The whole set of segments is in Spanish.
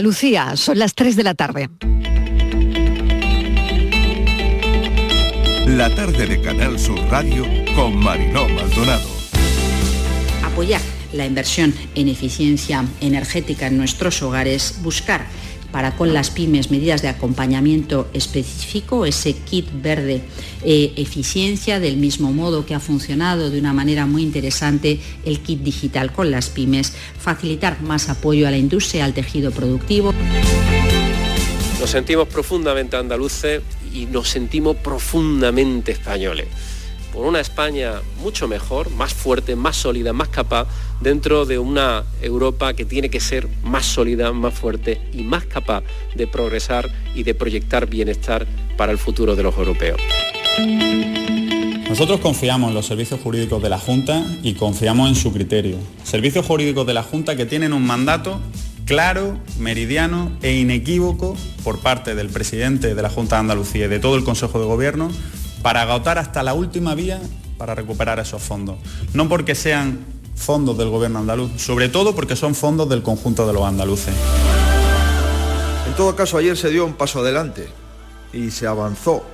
Lucía, son las 3 de la tarde. La tarde de Canal Sur Radio con Mariló Maldonado. Apoyar la inversión en eficiencia energética en nuestros hogares, buscar para con las pymes medidas de acompañamiento específico, ese kit verde eh, eficiencia, del mismo modo que ha funcionado de una manera muy interesante el kit digital con las pymes, facilitar más apoyo a la industria, al tejido productivo. Nos sentimos profundamente andaluces y nos sentimos profundamente españoles por una España mucho mejor, más fuerte, más sólida, más capaz, dentro de una Europa que tiene que ser más sólida, más fuerte y más capaz de progresar y de proyectar bienestar para el futuro de los europeos. Nosotros confiamos en los servicios jurídicos de la Junta y confiamos en su criterio. Servicios jurídicos de la Junta que tienen un mandato claro, meridiano e inequívoco por parte del presidente de la Junta de Andalucía y de todo el Consejo de Gobierno para agotar hasta la última vía para recuperar esos fondos. No porque sean fondos del gobierno andaluz, sobre todo porque son fondos del conjunto de los andaluces. En todo caso, ayer se dio un paso adelante y se avanzó.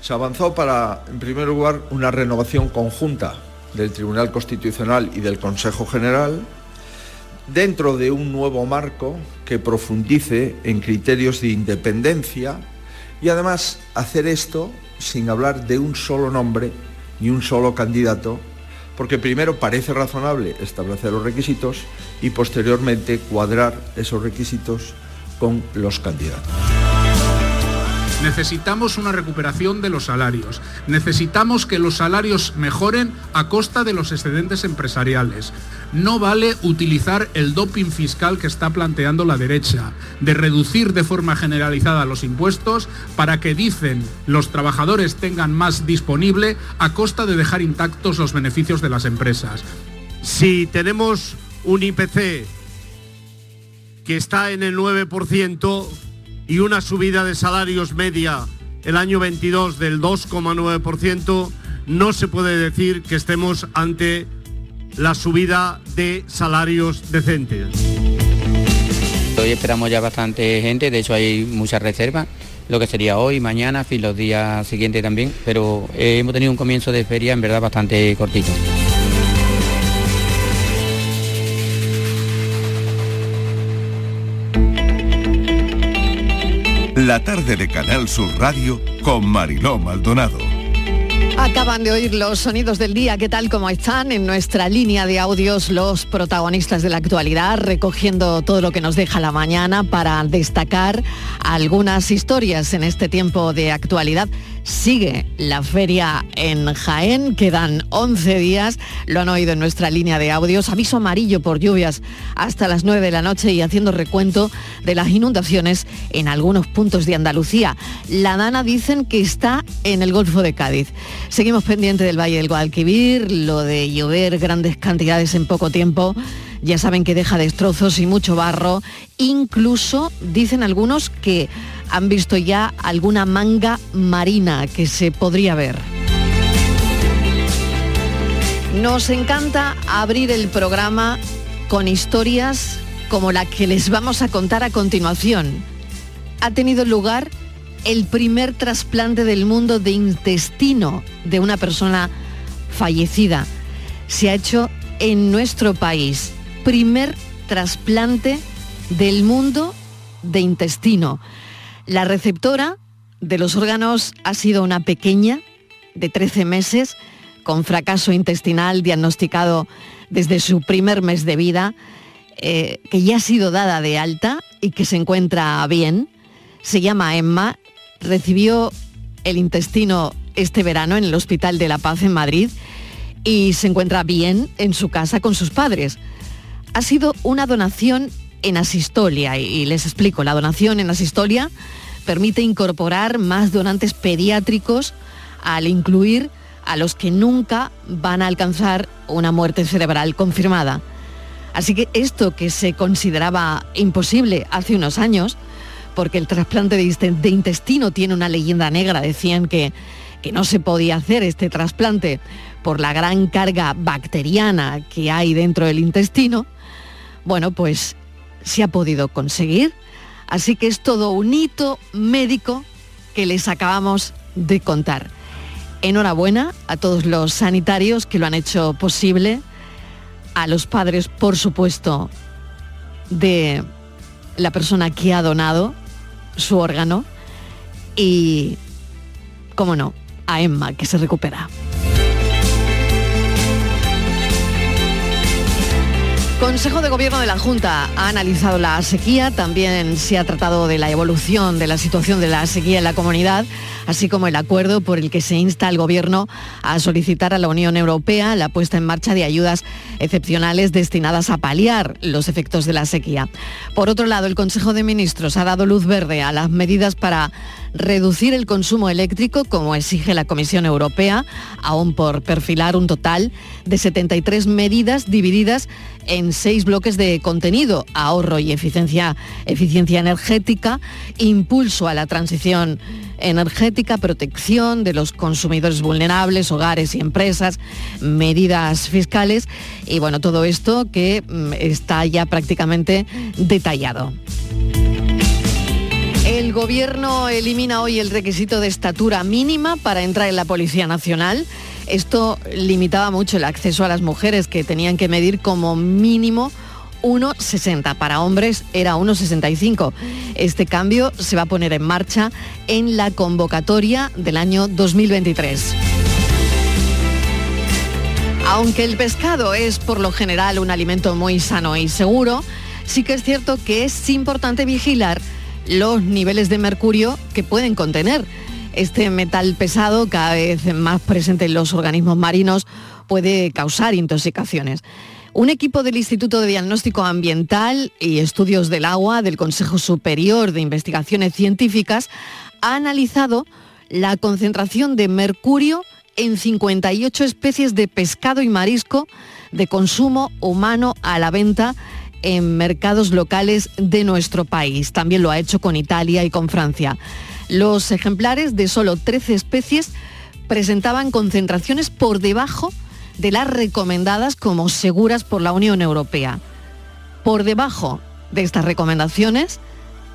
Se avanzó para, en primer lugar, una renovación conjunta del Tribunal Constitucional y del Consejo General dentro de un nuevo marco que profundice en criterios de independencia y además hacer esto sin hablar de un solo nombre ni un solo candidato, porque primero parece razonable establecer los requisitos y posteriormente cuadrar esos requisitos con los candidatos. Necesitamos una recuperación de los salarios. Necesitamos que los salarios mejoren a costa de los excedentes empresariales. No vale utilizar el doping fiscal que está planteando la derecha, de reducir de forma generalizada los impuestos para que dicen los trabajadores tengan más disponible a costa de dejar intactos los beneficios de las empresas. Si tenemos un IPC que está en el 9%, y una subida de salarios media el año 22 del 2,9%, no se puede decir que estemos ante la subida de salarios decentes. Hoy esperamos ya bastante gente, de hecho hay muchas reservas, lo que sería hoy, mañana, fin, los días siguientes también, pero hemos tenido un comienzo de feria en verdad bastante cortito. La tarde de Canal Sur Radio con Mariló Maldonado. Acaban de oír los sonidos del día, ¿qué tal como están? En nuestra línea de audios los protagonistas de la actualidad, recogiendo todo lo que nos deja la mañana para destacar algunas historias en este tiempo de actualidad. Sigue la feria en Jaén, quedan 11 días, lo han oído en nuestra línea de audios, aviso amarillo por lluvias hasta las 9 de la noche y haciendo recuento de las inundaciones en algunos puntos de Andalucía. La Dana dicen que está en el Golfo de Cádiz. Seguimos pendientes del Valle del Guadalquivir, lo de llover grandes cantidades en poco tiempo ya saben que deja destrozos y mucho barro. Incluso dicen algunos que han visto ya alguna manga marina que se podría ver. Nos encanta abrir el programa con historias como la que les vamos a contar a continuación. Ha tenido lugar el primer trasplante del mundo de intestino de una persona fallecida. Se ha hecho en nuestro país. Primer trasplante del mundo de intestino. La receptora de los órganos ha sido una pequeña de 13 meses con fracaso intestinal diagnosticado desde su primer mes de vida, eh, que ya ha sido dada de alta y que se encuentra bien. Se llama Emma, recibió el intestino este verano en el Hospital de la Paz en Madrid y se encuentra bien en su casa con sus padres. Ha sido una donación en asistolia y les explico, la donación en asistolia permite incorporar más donantes pediátricos al incluir a los que nunca van a alcanzar una muerte cerebral confirmada. Así que esto que se consideraba imposible hace unos años, porque el trasplante de intestino tiene una leyenda negra, decían que, que no se podía hacer este trasplante por la gran carga bacteriana que hay dentro del intestino, bueno, pues se ha podido conseguir. Así que es todo un hito médico que les acabamos de contar. Enhorabuena a todos los sanitarios que lo han hecho posible, a los padres, por supuesto, de la persona que ha donado su órgano y, cómo no, a Emma, que se recupera. Consejo de Gobierno de la Junta ha analizado la sequía, también se ha tratado de la evolución de la situación de la sequía en la comunidad, así como el acuerdo por el que se insta al Gobierno a solicitar a la Unión Europea la puesta en marcha de ayudas excepcionales destinadas a paliar los efectos de la sequía. Por otro lado, el Consejo de Ministros ha dado luz verde a las medidas para reducir el consumo eléctrico, como exige la Comisión Europea, aún por perfilar un total de 73 medidas divididas en seis bloques de contenido, ahorro y eficiencia, eficiencia energética, impulso a la transición energética, protección de los consumidores vulnerables, hogares y empresas, medidas fiscales y bueno, todo esto que mm, está ya prácticamente detallado. El gobierno elimina hoy el requisito de estatura mínima para entrar en la Policía Nacional. Esto limitaba mucho el acceso a las mujeres que tenían que medir como mínimo 1,60. Para hombres era 1,65. Este cambio se va a poner en marcha en la convocatoria del año 2023. Aunque el pescado es por lo general un alimento muy sano y seguro, sí que es cierto que es importante vigilar los niveles de mercurio que pueden contener. Este metal pesado, cada vez más presente en los organismos marinos, puede causar intoxicaciones. Un equipo del Instituto de Diagnóstico Ambiental y Estudios del Agua del Consejo Superior de Investigaciones Científicas ha analizado la concentración de mercurio en 58 especies de pescado y marisco de consumo humano a la venta en mercados locales de nuestro país. También lo ha hecho con Italia y con Francia. Los ejemplares de solo 13 especies presentaban concentraciones por debajo de las recomendadas como seguras por la Unión Europea. Por debajo de estas recomendaciones,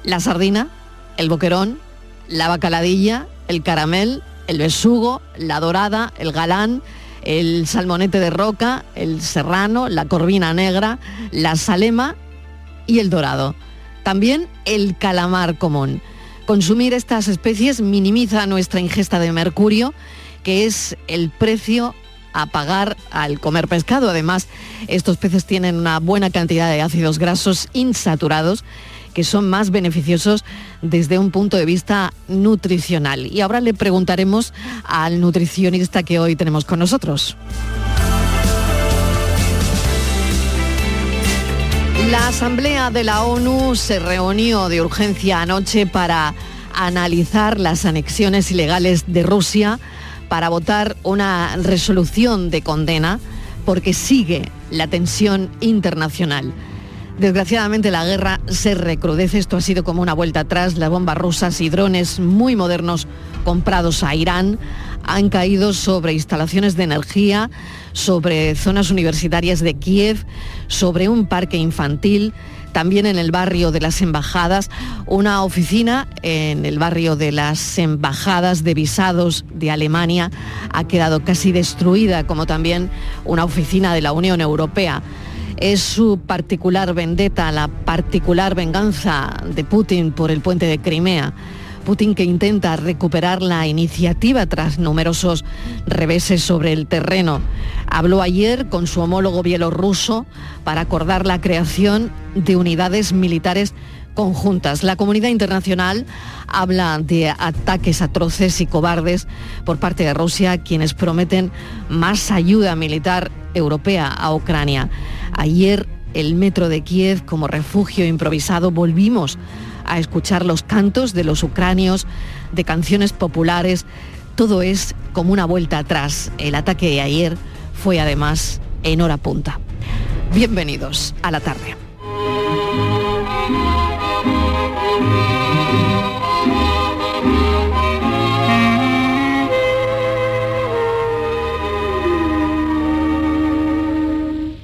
la sardina, el boquerón, la bacaladilla, el caramel, el besugo, la dorada, el galán, el salmonete de roca, el serrano, la corvina negra, la salema y el dorado. También el calamar común. Consumir estas especies minimiza nuestra ingesta de mercurio, que es el precio a pagar al comer pescado. Además, estos peces tienen una buena cantidad de ácidos grasos insaturados que son más beneficiosos desde un punto de vista nutricional. Y ahora le preguntaremos al nutricionista que hoy tenemos con nosotros. La Asamblea de la ONU se reunió de urgencia anoche para analizar las anexiones ilegales de Rusia, para votar una resolución de condena, porque sigue la tensión internacional. Desgraciadamente la guerra se recrudece, esto ha sido como una vuelta atrás, las bombas rusas y drones muy modernos comprados a Irán han caído sobre instalaciones de energía, sobre zonas universitarias de Kiev, sobre un parque infantil, también en el barrio de las embajadas, una oficina en el barrio de las embajadas de visados de Alemania ha quedado casi destruida, como también una oficina de la Unión Europea es su particular vendetta, la particular venganza de Putin por el puente de Crimea. Putin que intenta recuperar la iniciativa tras numerosos reveses sobre el terreno. Habló ayer con su homólogo bielorruso para acordar la creación de unidades militares conjuntas. La comunidad internacional habla de ataques atroces y cobardes por parte de Rusia, quienes prometen más ayuda militar europea a Ucrania. Ayer el metro de Kiev como refugio improvisado volvimos a escuchar los cantos de los ucranios, de canciones populares. Todo es como una vuelta atrás. El ataque de ayer fue además en hora punta. Bienvenidos a la tarde.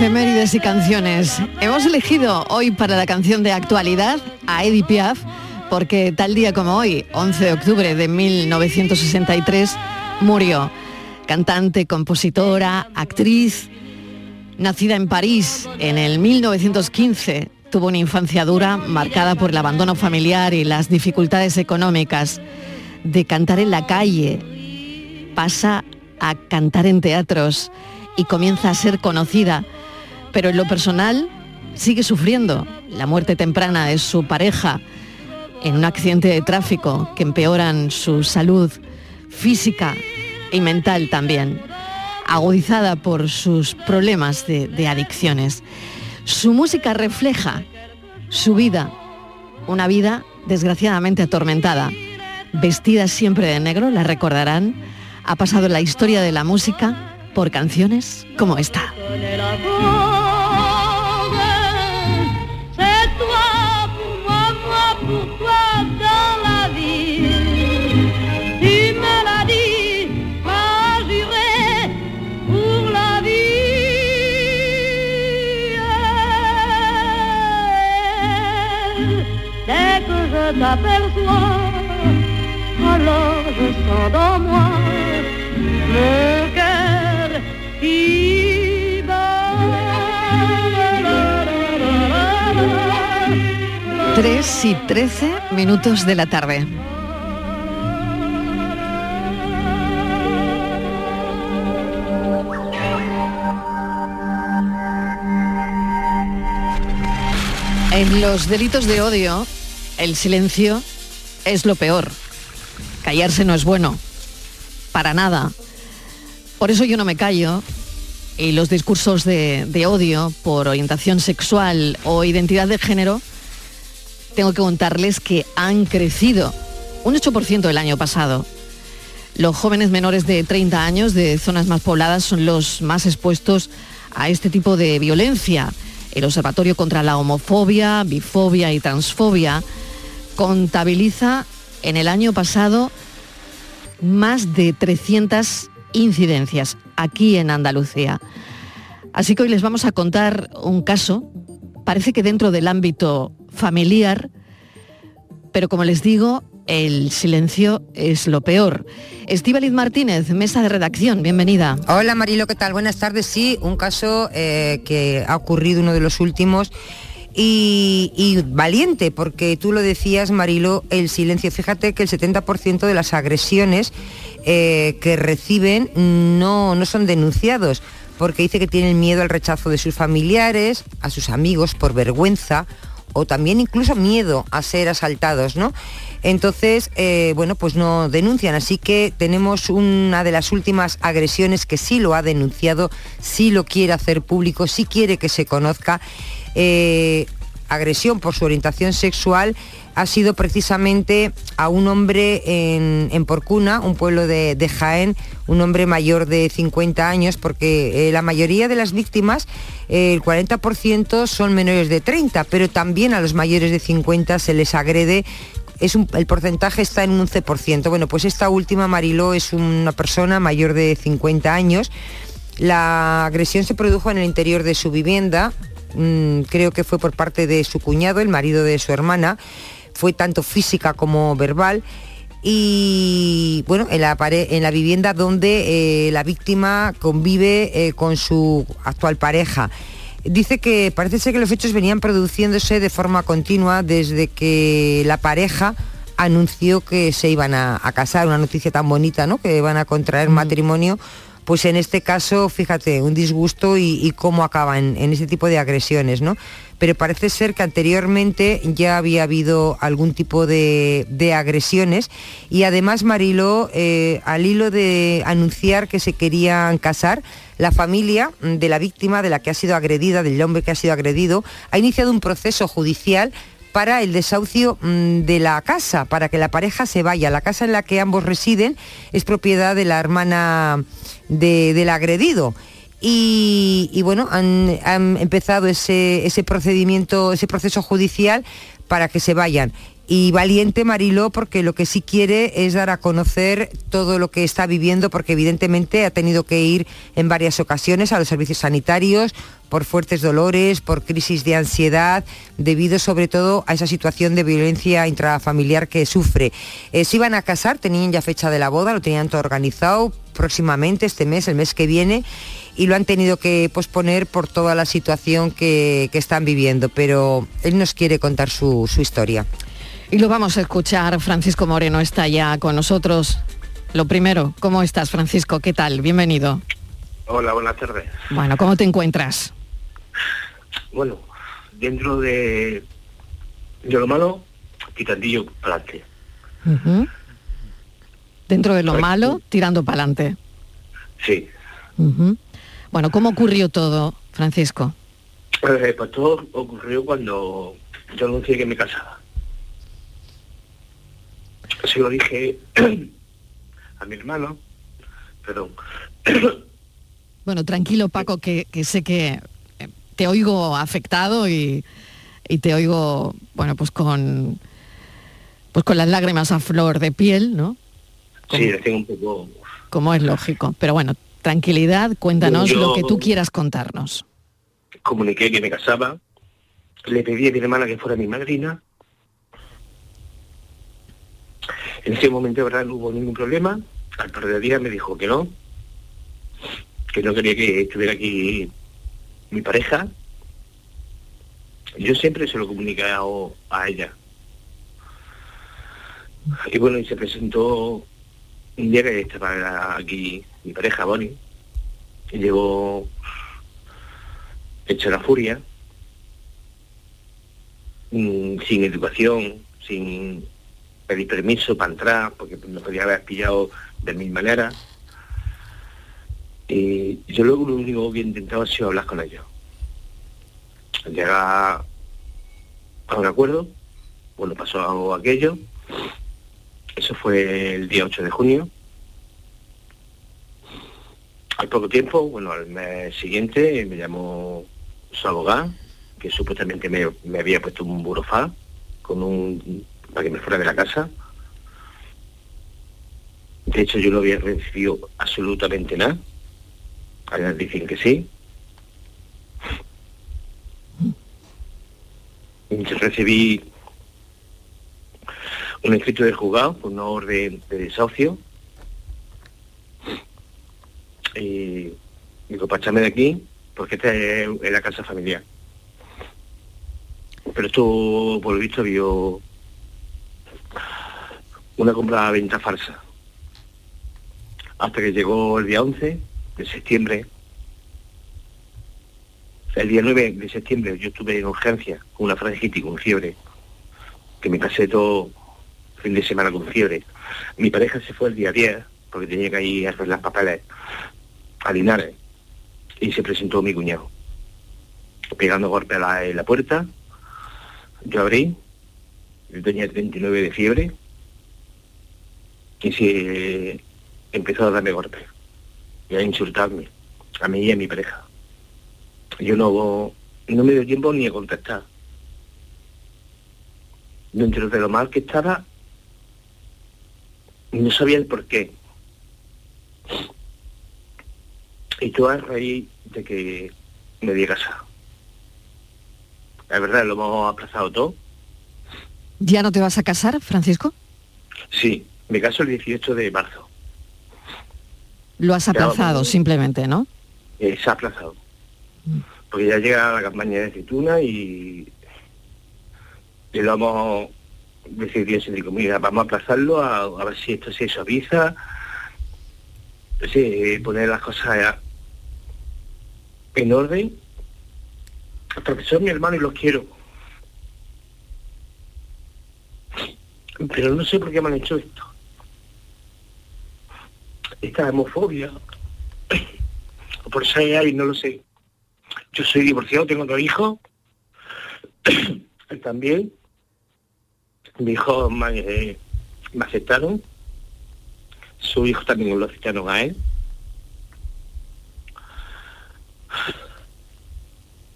Efemérides y canciones. Hemos elegido hoy para la canción de actualidad a Edith Piaf porque tal día como hoy, 11 de octubre de 1963, murió. Cantante, compositora, actriz, nacida en París en el 1915, tuvo una infancia dura marcada por el abandono familiar y las dificultades económicas. De cantar en la calle, pasa a cantar en teatros y comienza a ser conocida, pero en lo personal sigue sufriendo la muerte temprana de su pareja en un accidente de tráfico que empeoran su salud física y mental también, agudizada por sus problemas de, de adicciones. Su música refleja su vida, una vida desgraciadamente atormentada. Vestida siempre de negro, la recordarán, ha pasado la historia de la música por canciones como esta. 3 y 13 minutos de la tarde. En los delitos de odio, el silencio es lo peor. Callarse no es bueno. Para nada. Por eso yo no me callo y los discursos de, odio por orientación sexual o identidad de género tengo que contarles que han crecido un 8% el año pasado. Los jóvenes menores de 30 años de zonas más pobladas son los más expuestos a este tipo de violencia. El Observatorio contra la Homofobia, Bifobia y Transfobia contabiliza en el año pasado más de 300 incidencias aquí en Andalucía. Así que hoy les vamos a contar un caso, parece que dentro del ámbito familiar, pero como les digo, el silencio es lo peor. Estíbaliz Martínez, mesa de redacción, bienvenida. Hola Marilo, ¿qué tal? Buenas tardes. Sí, un caso eh, que ha ocurrido, uno de los últimos, y, valiente, porque tú lo decías, Marilo, el silencio. Fíjate que el 70% de las agresiones eh, que reciben no, no son denunciados, porque dice que tienen miedo al rechazo de sus familiares, a sus amigos, por vergüenza o también incluso miedo a ser asaltados, ¿no? Entonces, eh, bueno, pues no denuncian. Así que tenemos una de las últimas agresiones que sí lo ha denunciado, sí lo quiere hacer público, sí quiere que se conozca. Eh, agresión por su orientación sexual ha sido precisamente a un hombre en, Porcuna, un pueblo de, de, Jaén, un hombre mayor de 50 años, porque eh, la mayoría de las víctimas, eh, el 40% son menores de 30, pero también a los mayores de 50 se les agrede es un, el porcentaje está en un 11%. Bueno, pues esta última, Mariló, es una persona mayor de 50 años. La agresión se produjo en el interior de su vivienda, mm, creo que fue por parte de su cuñado, el marido de su hermana, fue tanto física como verbal. y bueno, en la, en la vivienda donde eh, la víctima convive eh, con su actual pareja. Dice que parece ser que los hechos venían produciéndose de forma continua desde que la pareja anunció que se iban a, casar, una noticia tan bonita, ¿no? Que van a contraer matrimonio pues en este caso, fíjate, un disgusto y, cómo acaban en, ese tipo de agresiones, ¿no? Pero parece ser que anteriormente ya había habido algún tipo de, agresiones y además Marilo, eh, al hilo de anunciar que se querían casar, la familia de la víctima, de la que ha sido agredida, del hombre que ha sido agredido, ha iniciado un proceso judicial para el desahucio mm, de la casa, para que la pareja se vaya. La casa en la que ambos residen es propiedad de la hermana del agredido. Y, bueno, han, empezado ese, ese procedimiento, ese proceso judicial para que se vayan y valiente Mariló porque lo que sí quiere es dar a conocer todo lo que está viviendo porque evidentemente ha tenido que ir en varias ocasiones a los servicios sanitarios por fuertes dolores, por crisis de ansiedad, debido sobre todo a esa situación de violencia intrafamiliar que sufre. Eh, se iban a casar, tenían ya fecha de la boda, lo tenían todo organizado próximamente, este mes, el mes que viene, y lo han tenido que posponer por toda la situación que, están viviendo, pero él nos quiere contar su historia. Y lo vamos a escuchar. Francisco Moreno está ya con nosotros. Lo primero, ¿cómo estás, Francisco? ¿Qué tal? Bienvenido. Hola, buenas tardes. Bueno, ¿cómo te encuentras? Bueno, dentro de, de lo malo, tirandillo para adelante. Dentro de lo malo, tirando para adelante. Sí. Bueno, ¿cómo ocurrió todo, Francisco? Eh, pues todo ocurrió cuando yo anuncié que me casaba se lo dije a mi hermano, perdón. Bueno, tranquilo Paco, que, sé que eh, te oigo afectado y, te oigo, bueno, pues con pues con las lágrimas a flor de piel, ¿no? sí, tengo un poco... Como es lógico. Pero bueno, tranquilidad, cuéntanos lo que tú quieras contarnos. Comuniqué que me casaba, le pedí a mi hermana que fuera mi madrina, En ese momento, ¿verdad? No hubo ningún problema. Al par de días me dijo que no, que no quería que estuviera aquí mi pareja. Yo siempre se lo he comunicado a ella. Y bueno, y se presentó un día que estaba aquí mi pareja, Bonnie, y llegó hecha la furia, mm, sin educación, sin pedí permiso para entrar, porque me podía haber pillado de mil maneras. Y yo luego lo único que intentado ha sido hablar con ellos. Llegar a un acuerdo, bueno, pasó aquello. Eso fue el día 8 de junio. Al poco tiempo, bueno, al mes siguiente me llamó su abogado, que supuestamente me, me había puesto un burofá con un para que me fuera de la casa. De hecho, yo no había recibido absolutamente nada. Ahora dicen que sí. recibí un escrito de juzgado por una orden de desahucio. Y digo, pachame de aquí, porque esta es la casa familiar. Pero esto, por lo visto, vio una compra-venta falsa. Hasta que llegó el día 11 de septiembre. El día 9 de septiembre yo estuve en urgencia con una faringitis, con fiebre, que me pasé todo fin de semana con fiebre. Mi pareja se fue el día 10 porque tenía que ir a hacer las papeles a Linares y se presentó mi cuñado pegando golpe a en la puerta. Yo abrí, yo tenía 39 de fiebre, y se empezó a darme golpes y a insultarme, a mí y a mi pareja. Yo no, no me dio tiempo ni a contestar. Dentro de lo mal que estaba, no sabía el por qué. Y todo a raíz de que me di casa. La verdad, lo hemos aplazado todo. ¿Ya no te vas a casar, Francisco? Sí, Me caso el 18 de marzo. Lo has aplazado simplemente, ¿no? Eh, se ha aplazado. Porque ya llega la campaña de aceituna y, y lo vamos decidido sin comida. Vamos a aplazarlo a, a ver si esto se suaviza. Sí, poner las cosas en orden. Porque son mi hermano y los quiero. Pero no sé por qué me han hecho esto. Esta homofobia. O por eso hay, no lo sé. Yo soy divorciado, tengo dos hijos. Él también. Mi hijo me, eh, me aceptaron. Su hijo también lo aceptaron a él.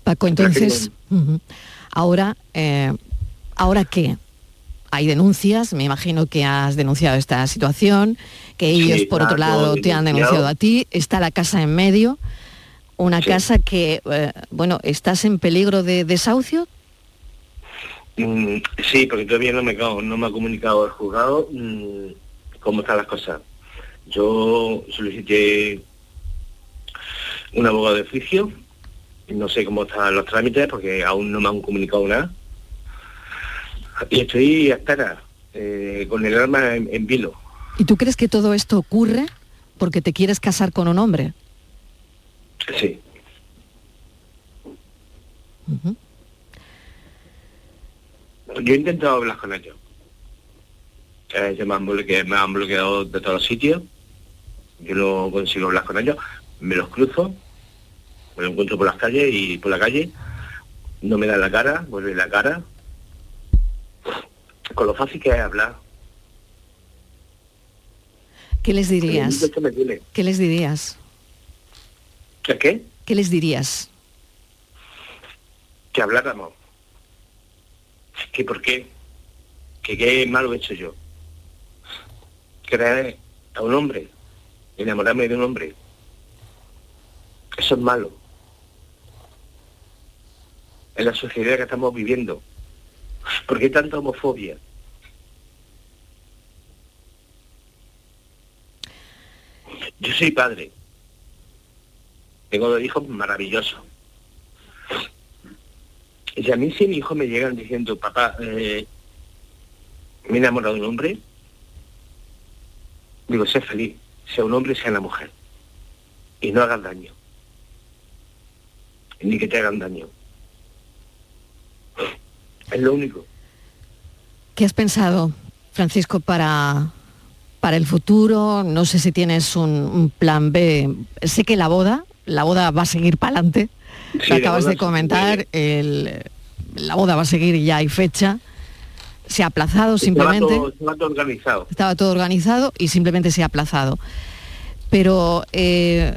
Paco, entonces, ahora, eh, ¿ahora qué? Hay denuncias, me imagino que has denunciado esta situación, que Sí, ellos, por otro lado, te han denunciado. a ti, está la casa en medio, una casa que, eh, bueno, ¿estás en peligro de desahucio? Mm, sí, porque todavía no me, no me ha comunicado el juzgado mm, cómo están las cosas. Yo solicité un abogado de oficio, no sé cómo están los trámites porque aún no me han comunicado nada. Y estoy a espera, eh, con el arma en, en vilo. ¿Y tú crees que todo esto ocurre porque te quieres casar con un hombre? Sí. Yo he intentado hablar con ellos. Eh, ellos me han, bloqueado, me han bloqueado de todos los sitios. Yo no consigo hablar con ellos. Me los cruzo, me los encuentro por las calles y por la calle. No me dan la cara, vuelve la cara. Con lo fácil que es hablar. ¿Qué les dirías? ¿Qué les dirías? ¿Que qué? ¿Qué les dirías? Que habláramos. ¿Que por qué? ¿Que qué malo he hecho yo? Creer a un hombre, enamorarme de un hombre. Eso es malo. En la sociedad que estamos viviendo. ¿Por qué tanta homofobia? Yo soy padre. Tengo dos hijos maravillosos. Y a mí si mi hijo me llegan diciendo, papá, eh, me he enamorado de un hombre, digo, sé feliz, sea un hombre, sea una mujer. Y no hagas daño. Ni que te hagan daño. Es lo único. ¿Qué has pensado, Francisco, para, para el futuro? No sé si tienes un, un plan B. Sé que la boda, la boda va a seguir para adelante. Sí, Lo acabas de comentar. el- la boda va a seguir y ya hay fecha. Se ha aplazado Estaba simplemente. todo, estaba todo organizado. Estaba todo organizado y simplemente se ha aplazado. Pero, eh,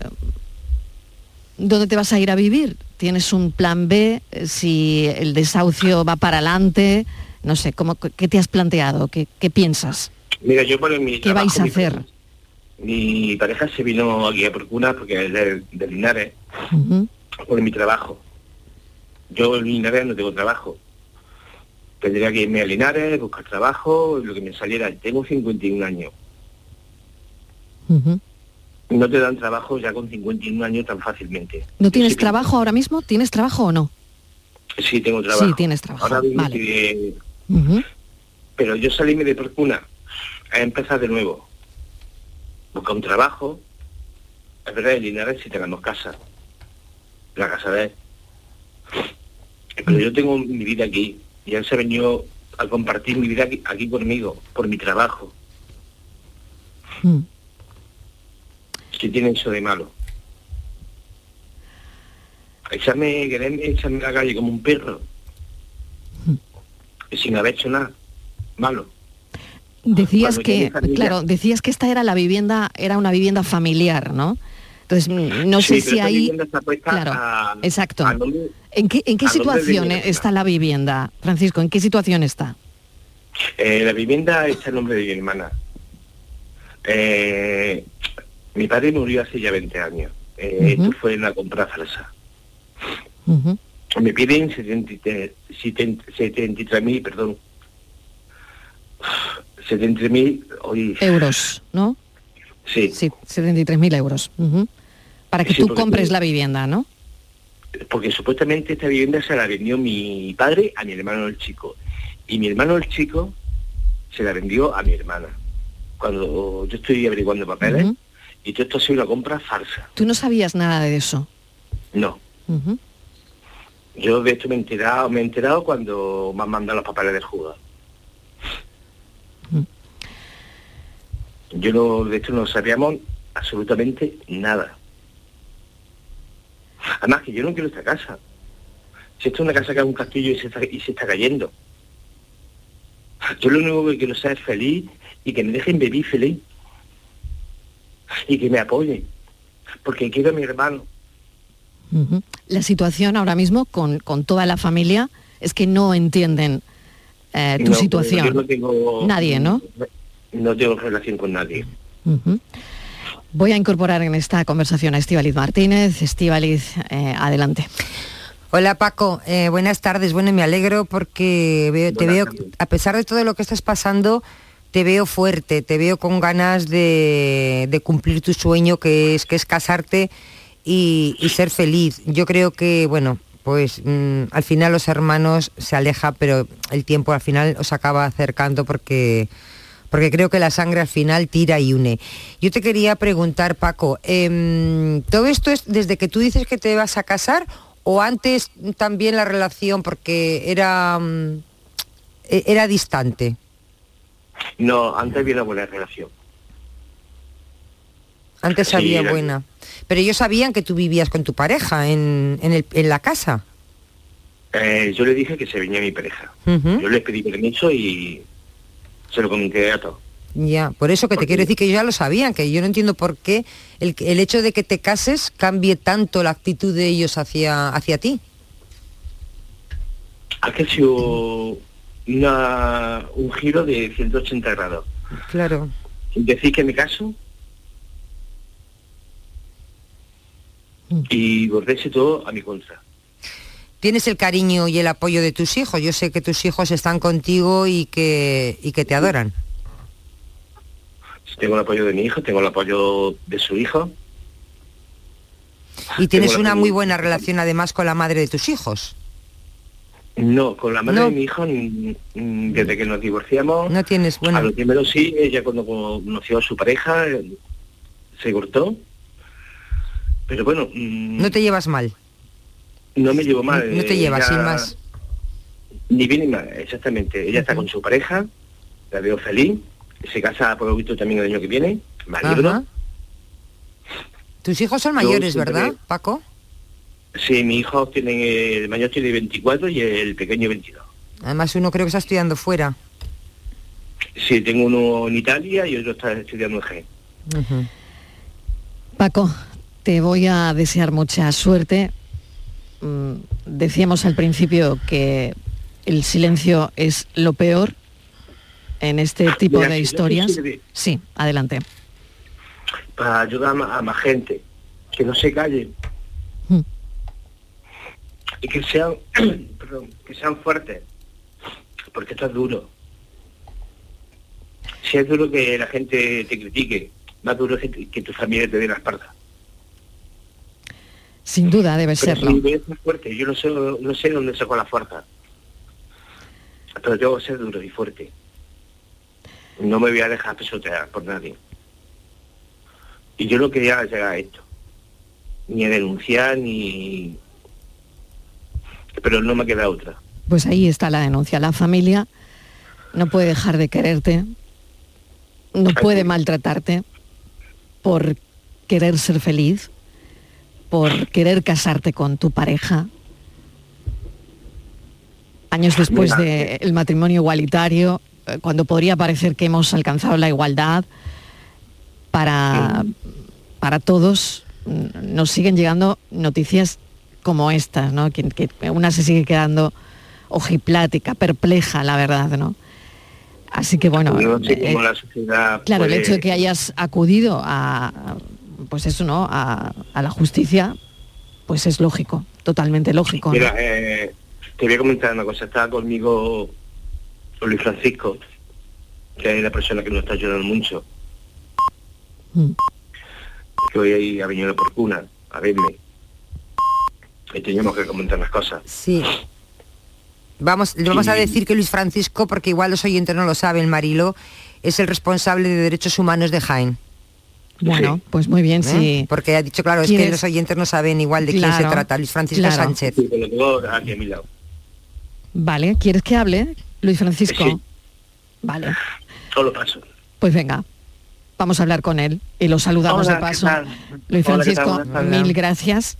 ¿dónde te vas a ir a vivir? ¿Tienes un plan B? Si el desahucio va para adelante, no sé, ¿cómo, ¿qué te has planteado? ¿Qué, qué piensas? Mira, yo por mi ¿Qué vais a trabajo, mi- hacer? Mi pareja se vino aquí a Procuna porque es de, de Linares, por mi trabajo. Yo en Linares no tengo trabajo. Tendría que irme a Linares, buscar trabajo, lo que me saliera. Tengo 51 años. Ujú. No te dan trabajo ya con 51 años tan fácilmente. ¿No tienes Sí, trabajo ahora mismo? ¿Tienes trabajo o no? Sí, tengo trabajo. Sí, tienes trabajo, Ahora mismo vale. estoy. Pero yo salíme de Procuna a empezar de nuevo. Buscar un trabajo. Es verdad, en Linares sí tenemos casa. La casa de él. Pero yo tengo mi vida aquí. Y él se ha venido a compartir mi vida aquí, aquí conmigo, por mi trabajo. Mm. ¿Qué tiene eso de malo? Echarme, quererme echarme a la calle como un perro. Sin haber hecho nada. Malo. Decías Cuando que, claro, decías que esta era la vivienda, era una vivienda familiar, ¿no? Entonces, no Sí, sé si ahí... Claro, a- exacto. a ¿En qué, en qué situación está la vivienda, Francisco? ¿En qué situación está? Eh, la vivienda está en nombre de mi hermana. Eh, mi padre murió hace ya 20 años. Eh. Esto fue una compra falsa. Ujú. Me piden 73 73.000, perdón. 73.000 hoy... euros, ¿no? Sí. Sí, 73.000 euros. Ujú. Para que Sí, tú compres tú- la vivienda, ¿no? Porque supuestamente esta vivienda se la vendió mi padre a mi hermano el chico. Y mi hermano el chico se la vendió a mi hermana. Cuando yo estoy averiguando papeles. Y todo esto ha sido una compra falsa. Tú no sabías nada de eso. No. Yo de esto me he enterado, me he enterado cuando me han mandado los papeles del juzgado. Yo no, de esto no sabíamos absolutamente nada. Además que yo no quiero esta casa. Si esto es una casa que es un castillo y se está, y se está cayendo. Yo lo único que quiero ser es feliz y que me dejen vivir feliz. Y que me apoyen. Porque quiero a mi hermano. La situación ahora mismo con, con toda la familia es que no entienden eh, tu No, situación. yo no tengo- Nadie, ¿no? No tengo relación con nadie. Voy a incorporar en esta conversación a Estíbaliz Martínez. Estíbaliz, eh, adelante. Hola Paco, eh, buenas tardes. Bueno, me alegro porque veo- te veo, tardes. a pesar de todo lo que estás pasando, te veo fuerte, te veo con ganas de, cumplir tu sueño, que es, que es casarte y, y ser feliz. Yo creo que, bueno, pues mm, al final los hermanos se aleja, pero el tiempo al final os acaba acercando porque porque creo que la sangre al final tira y une. Yo te quería preguntar, Paco, em, ¿todo esto es desde que tú dices que te vas a casar o antes también la relación porque era, mm, e- era distante? No, antes había una buena relación. Antes había buena. Pero ellos sabían que tú vivías con tu pareja en, en el- en la casa. Eh, yo le dije que se venía mi pareja. Yo les pedí permiso y se lo comenté a todos. Ya, por eso que te quiero decir que ellos ya lo sabían, que yo no entiendo por qué el, el hecho de que te cases cambie tanto la actitud de ellos hacia, hacia ti. Ha que sido una, un giro de 180 grados. Claro. Decir que me caso y volverse todo a mi contra. Tienes el cariño y el apoyo de tus hijos. Yo sé que tus hijos están contigo y que, y que te adoran. Tengo el apoyo de mi hijo, tengo el apoyo de su hijo. Y tienes una muy buena relación además con la madre de tus hijos. No, con la madre No. de mi hijo, desde que nos divorciamos, No tienes, a bueno, lo primero sí, ella cuando conoció a su pareja se cortó. Pero bueno, mm, no te llevas mal. no me llevo mal. No te llevas, ella- sin más. Ni bien ni mal, exactamente. Ella está con su pareja, la veo feliz, se casa por lo visto también el año que viene. Ajá. Tus hijos son Yo mayores, ¿verdad, Paco? Sí, mi hijo tiene, el mayor tiene 24 y el pequeño 22. Además uno creo que está estudiando fuera. Sí, tengo uno en Italia y otro está estudiando en G. Paco, te voy a desear mucha suerte. Mm, Decíamos al principio que el silencio es lo peor en este tipo Mira, de historias. sirve Sí, adelante. Para ayudar a más gente, que no se callen. Y que sean, perdón, que sean fuertes, porque esto es duro. Si es duro que la gente te critique, más duro que, que tu familia te dé la espalda. Sin duda debe Pero serlo. ser fuerte, yo no sé, no sé dónde saco la fuerza. Pero tengo que ser duro y fuerte. No me voy a dejar pisotear por nadie. Y yo no quería llegar a esto. Ni a denunciar, ni... Pero no me queda otra. Pues ahí está la denuncia. La familia no puede dejar de quererte, no puede maltratarte por querer ser feliz, por querer casarte con tu pareja. Años después del matrimonio igualitario, eh, cuando podría parecer que hemos alcanzado la igualdad para, para todos, nos siguen llegando noticias como estas, ¿no? Que, que una se sigue quedando ojiplática, perpleja, la verdad, ¿no? Así que bueno, no sé eh, cómo la sociedad claro, el hecho de que hayas acudido a, pues eso, ¿no? A, a la justicia, pues es lógico, totalmente lógico. ¿no? Mira, eh, te voy a comentar una cosa. Estaba conmigo Luis Francisco que es la persona que nos está ayudando mucho. Mm. Que hoy ahí ha venido por cuna a verme. Y teníamos que comentar las cosas. Sí. Vamos, le vamos a decir que Luis Francisco, porque igual los oyentes no lo saben, Marilo, es el responsable de derechos humanos de Jaén. Bueno, pues muy bien, ¿Eh? sí. Porque ha dicho, claro, es que los oyentes no saben igual de quién se Claro, trata, Luis Francisco claro. Sánchez. Sí, que lo tengo aquí a mi lado. Vale, ¿quieres que hable, Luis Francisco? Sí. Vale, Solo paso. pues venga, vamos a hablar con él y lo saludamos Hola, de ¿qué paso. tal? Luis Hola, ¿qué tal? Francisco, mil gracias.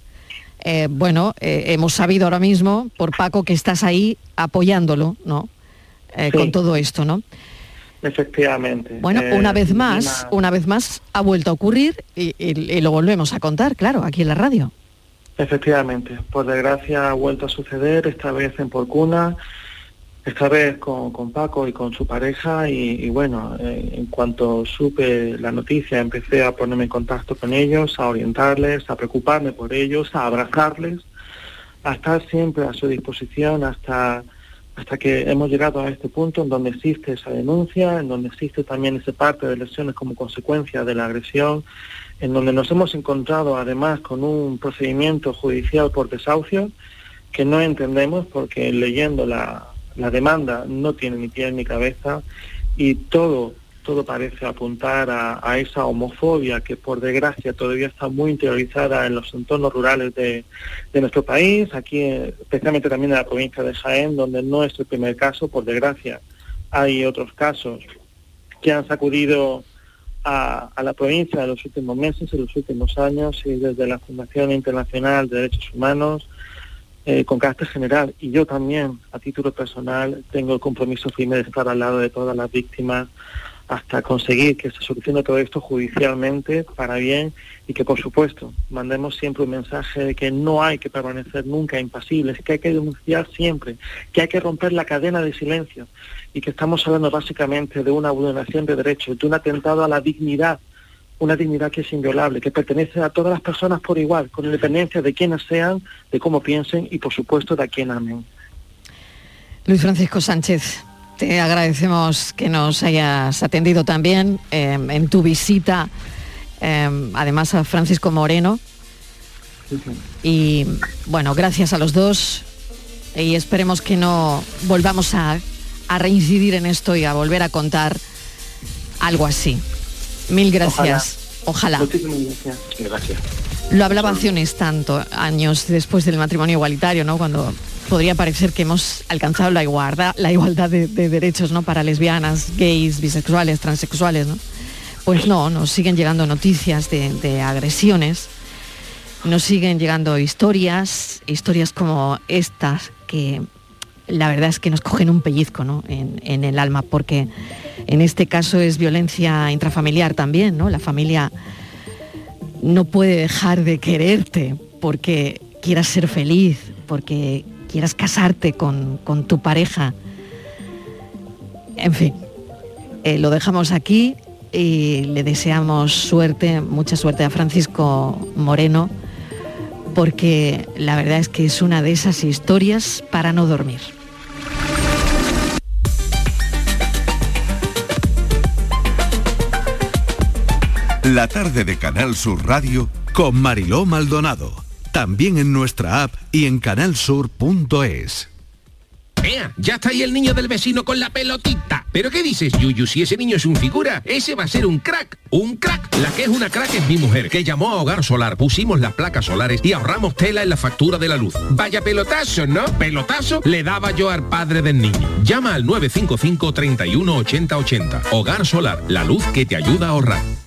Eh, bueno, eh, hemos sabido ahora mismo por Paco que estás ahí apoyándolo, ¿no? Eh, Sí. Con todo esto, ¿no? Efectivamente. Bueno, una vez más, una- una vez más ha vuelto a ocurrir y, y- y lo volvemos a contar, claro, aquí en la radio. Efectivamente, por desgracia ha vuelto a suceder, esta vez en Porcuna, esta vez con, con Paco y con su pareja y, y bueno, eh, en cuanto supe la noticia empecé a ponerme en contacto con ellos, a orientarles, a preocuparme por ellos, a abrazarles, a estar siempre a su disposición hasta, hasta que hemos llegado a este punto en donde existe esa denuncia, en donde existe también ese parte de lesiones como consecuencia de la agresión, en donde nos hemos encontrado además con un procedimiento judicial por desahucio que no entendemos porque leyendo la, la demanda no tiene ni pie ni cabeza y todo todo parece apuntar a, esa homofobia que por desgracia todavía está muy interiorizada en los entornos rurales de, nuestro país, aquí eh, especialmente también en la provincia de Jaén, donde no es el primer caso, por desgracia hay otros casos que han sacudido a, a la provincia en los últimos meses, en los últimos años, y desde la Fundación Internacional de Derechos Humanos, eh, con carácter general. Y yo también, a título personal, tengo el compromiso firme de estar al lado de todas las víctimas hasta conseguir que se solucione todo esto judicialmente para bien y que por supuesto mandemos siempre un mensaje de que no hay que permanecer nunca impasibles, que hay que denunciar siempre, que hay que romper la cadena de silencio y que estamos hablando básicamente de una vulneración de derechos, de un atentado a la dignidad, una dignidad que es inviolable, que pertenece a todas las personas por igual, con independencia de quiénes sean, de cómo piensen y por supuesto de a quién amen. Luis Francisco Sánchez, te agradecemos que nos hayas atendido también eh, en tu visita, eh, además a Francisco Moreno. Y bueno, gracias a los dos y esperemos que no volvamos a, a reincidir en esto y a volver a contar algo así. Mil gracias. Ojalá. Muchísimas gracias. Gracias. Lo hablaba hace un instante, años después del matrimonio igualitario, ¿no? Cuando podría parecer que hemos alcanzado la igualdad, la igualdad de, de derechos, ¿no? Para lesbianas, gays, bisexuales, transexuales, ¿no? Pues no, nos siguen llegando noticias de, de agresiones, nos siguen llegando historias, historias como estas que la verdad es que nos cogen un pellizco ¿no? en, el alma, porque en este caso es violencia intrafamiliar también, ¿no? La familia no puede dejar de quererte porque quieras ser feliz, porque quieras casarte con, con tu pareja. En fin, eh, lo dejamos aquí y le deseamos suerte, mucha suerte a Francisco Moreno, porque la verdad es que es una de esas historias para no dormir. La tarde de Canal Sur Radio con Mariló Maldonado. También en nuestra app y en canalsur.es. ¡Ea! Ya está ahí el niño del vecino con la pelotita. ¿Pero qué dices, Yuyu? Si ese niño es un figura, ese va a ser un crack. ¡Un crack! La que es una crack es mi mujer, que llamó a Hogar Solar, pusimos las placas solares y ahorramos tela en la factura de la luz. Vaya pelotazo, ¿no? Pelotazo le daba yo al padre del niño. Llama al 955 31 80 80. Hogar Solar, la luz que te ayuda a ahorrar.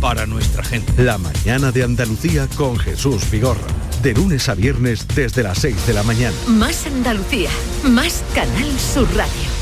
para nuestra gente. La mañana de Andalucía con Jesús Vigorra. De lunes a viernes desde las 6 de la mañana. Más Andalucía, más Canal Sur Radio.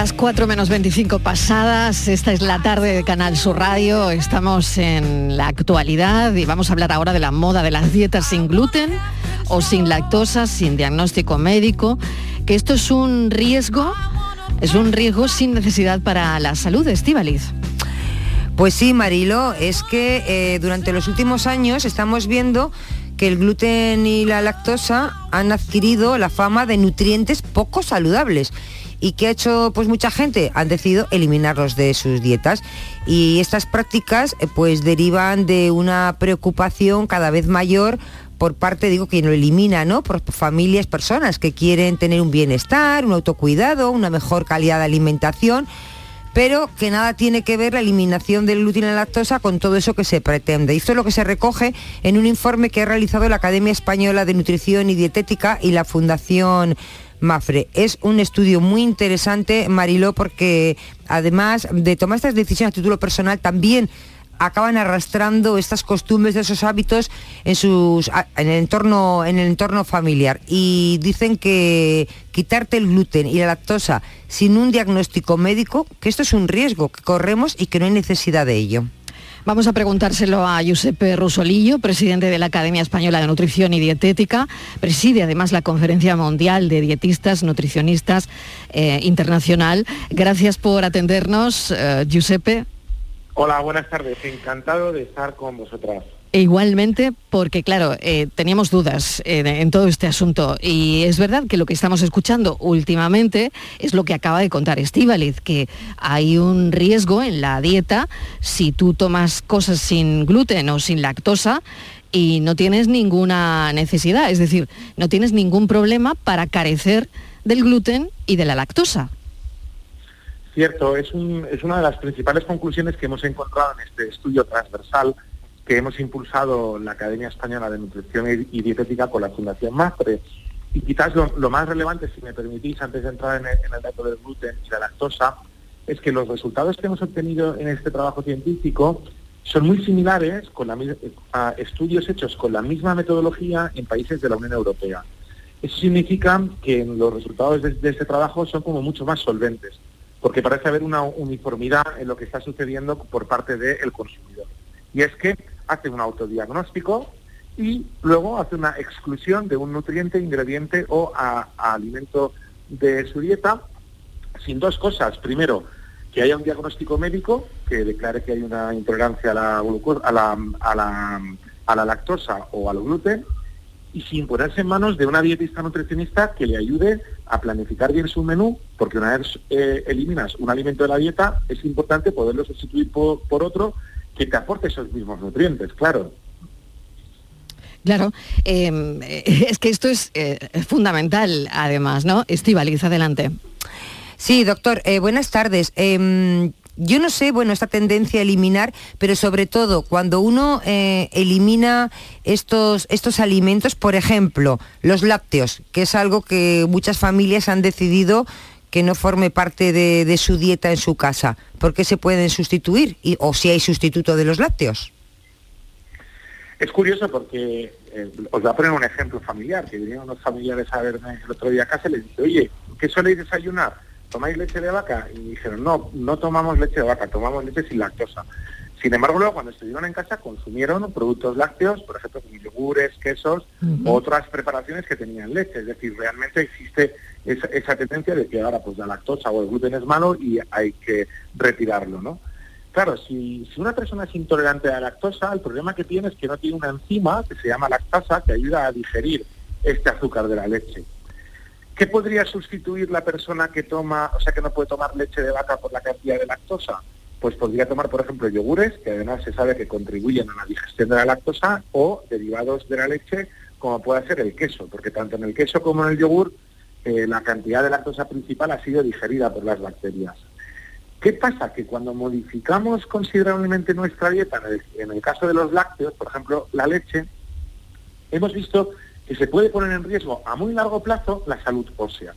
Las 4 menos 25 pasadas, esta es la tarde de Canal Sur Radio, estamos en la actualidad y vamos a hablar ahora de la moda de las dietas sin gluten o sin lactosa, sin diagnóstico médico, que esto es un riesgo, es un riesgo sin necesidad para la salud, Estíbaliz. Pues sí, Marilo, es que eh, durante los últimos años estamos viendo que el gluten y la lactosa han adquirido la fama de nutrientes poco saludables. ¿Y qué ha hecho pues mucha gente? Han decidido eliminarlos de sus dietas. Y estas prácticas eh, pues derivan de una preocupación cada vez mayor por parte, digo, quien lo elimina, ¿no? Por familias, personas que quieren tener un bienestar, un autocuidado, una mejor calidad de alimentación pero que nada tiene que ver la eliminación del gluten y la lactosa con todo eso que se pretende. Y esto es lo que se recoge en un informe que ha realizado la Academia Española de Nutrición y Dietética y la Fundación Mafre. Es un estudio muy interesante, Mariló, porque además de tomar estas decisiones a título personal, también acaban arrastrando estas costumbres, esos hábitos en, sus, en, el entorno, en el entorno familiar. Y dicen que quitarte el gluten y la lactosa sin un diagnóstico médico, que esto es un riesgo que corremos y que no hay necesidad de ello. Vamos a preguntárselo a Giuseppe Rusolillo, presidente de la Academia Española de Nutrición y Dietética. Preside además la Conferencia Mundial de Dietistas, Nutricionistas eh, Internacional. Gracias por atendernos, eh, Giuseppe. Hola, buenas tardes. Encantado de estar con vosotras. E igualmente, porque claro, eh, teníamos dudas eh, en todo este asunto y es verdad que lo que estamos escuchando últimamente es lo que acaba de contar Estíbaliz, que hay un riesgo en la dieta si tú tomas cosas sin gluten o sin lactosa y no tienes ninguna necesidad, es decir, no tienes ningún problema para carecer del gluten y de la lactosa. Cierto, es una de las principales conclusiones que hemos encontrado en este estudio transversal que hemos impulsado la Academia Española de Nutrición y Dietética con la Fundación MASPRE. Y quizás lo, más relevante, si me permitís, antes de entrar en el, dato del gluten y la lactosa, es que los resultados que hemos obtenido en este trabajo científico son muy similares con a estudios hechos con la misma metodología en países de la Unión Europea. Eso significa que los resultados de este trabajo son como mucho más solventes, porque parece haber una uniformidad en lo que está sucediendo por parte del consumidor. Y es que hace un autodiagnóstico y luego hace una exclusión de un nutriente, ingrediente o alimento de su dieta sin dos cosas. Primero, que haya un diagnóstico médico que declare que hay una intolerancia a la, a la, a la, a la lactosa o al gluten y sin ponerse en manos de una dietista nutricionista que le ayude a planificar bien su menú, porque una vez eh, eliminas un alimento de la dieta, es importante poderlo sustituir por otro que te aporte esos mismos nutrientes, claro. Claro, eh, es que esto es eh, fundamental además, ¿no? Estivaliz, adelante. Sí, doctor, eh, buenas tardes. Em, yo no sé, bueno, esta tendencia a eliminar, pero sobre todo cuando uno eh, elimina estos, estos alimentos, por ejemplo, los lácteos, que es algo que muchas familias han decidido que no forme parte de, de su dieta en su casa. ¿Por qué se pueden sustituir? Y, o si hay sustituto de los lácteos. Es curioso porque eh, os voy a poner un ejemplo familiar, que vinieron unos familiares a verme el otro día a casa y les dije, oye, ¿qué soléis desayunar? ¿Tomáis leche de vaca? Y dijeron, no, no tomamos leche de vaca, tomamos leche sin lactosa. Sin embargo, luego cuando estuvieron en casa consumieron productos lácteos, por ejemplo, como yogures, quesos, otras preparaciones que tenían leche. Es decir, realmente existe esa, tendencia de que ahora pues la lactosa o el gluten es malo y hay que retirarlo, ¿no? Claro, si, si una persona es intolerante a la lactosa, el problema que tiene es que no tiene una enzima que se llama lactasa que ayuda a digerir este azúcar de la leche. ¿Qué podría sustituir la persona que toma, o sea, que no puede tomar leche de vaca por la cantidad de lactosa? Pues podría tomar, por ejemplo, yogures, que además se sabe que contribuyen a la digestión de la lactosa, o derivados de la leche, como puede ser el queso, porque tanto en el queso como en el yogur eh, la cantidad de lactosa principal ha sido digerida por las bacterias. ¿Qué pasa? Que cuando modificamos considerablemente nuestra dieta, en el, caso de los lácteos, por ejemplo, la leche, hemos visto que se puede poner en riesgo a muy largo plazo la salud ósea.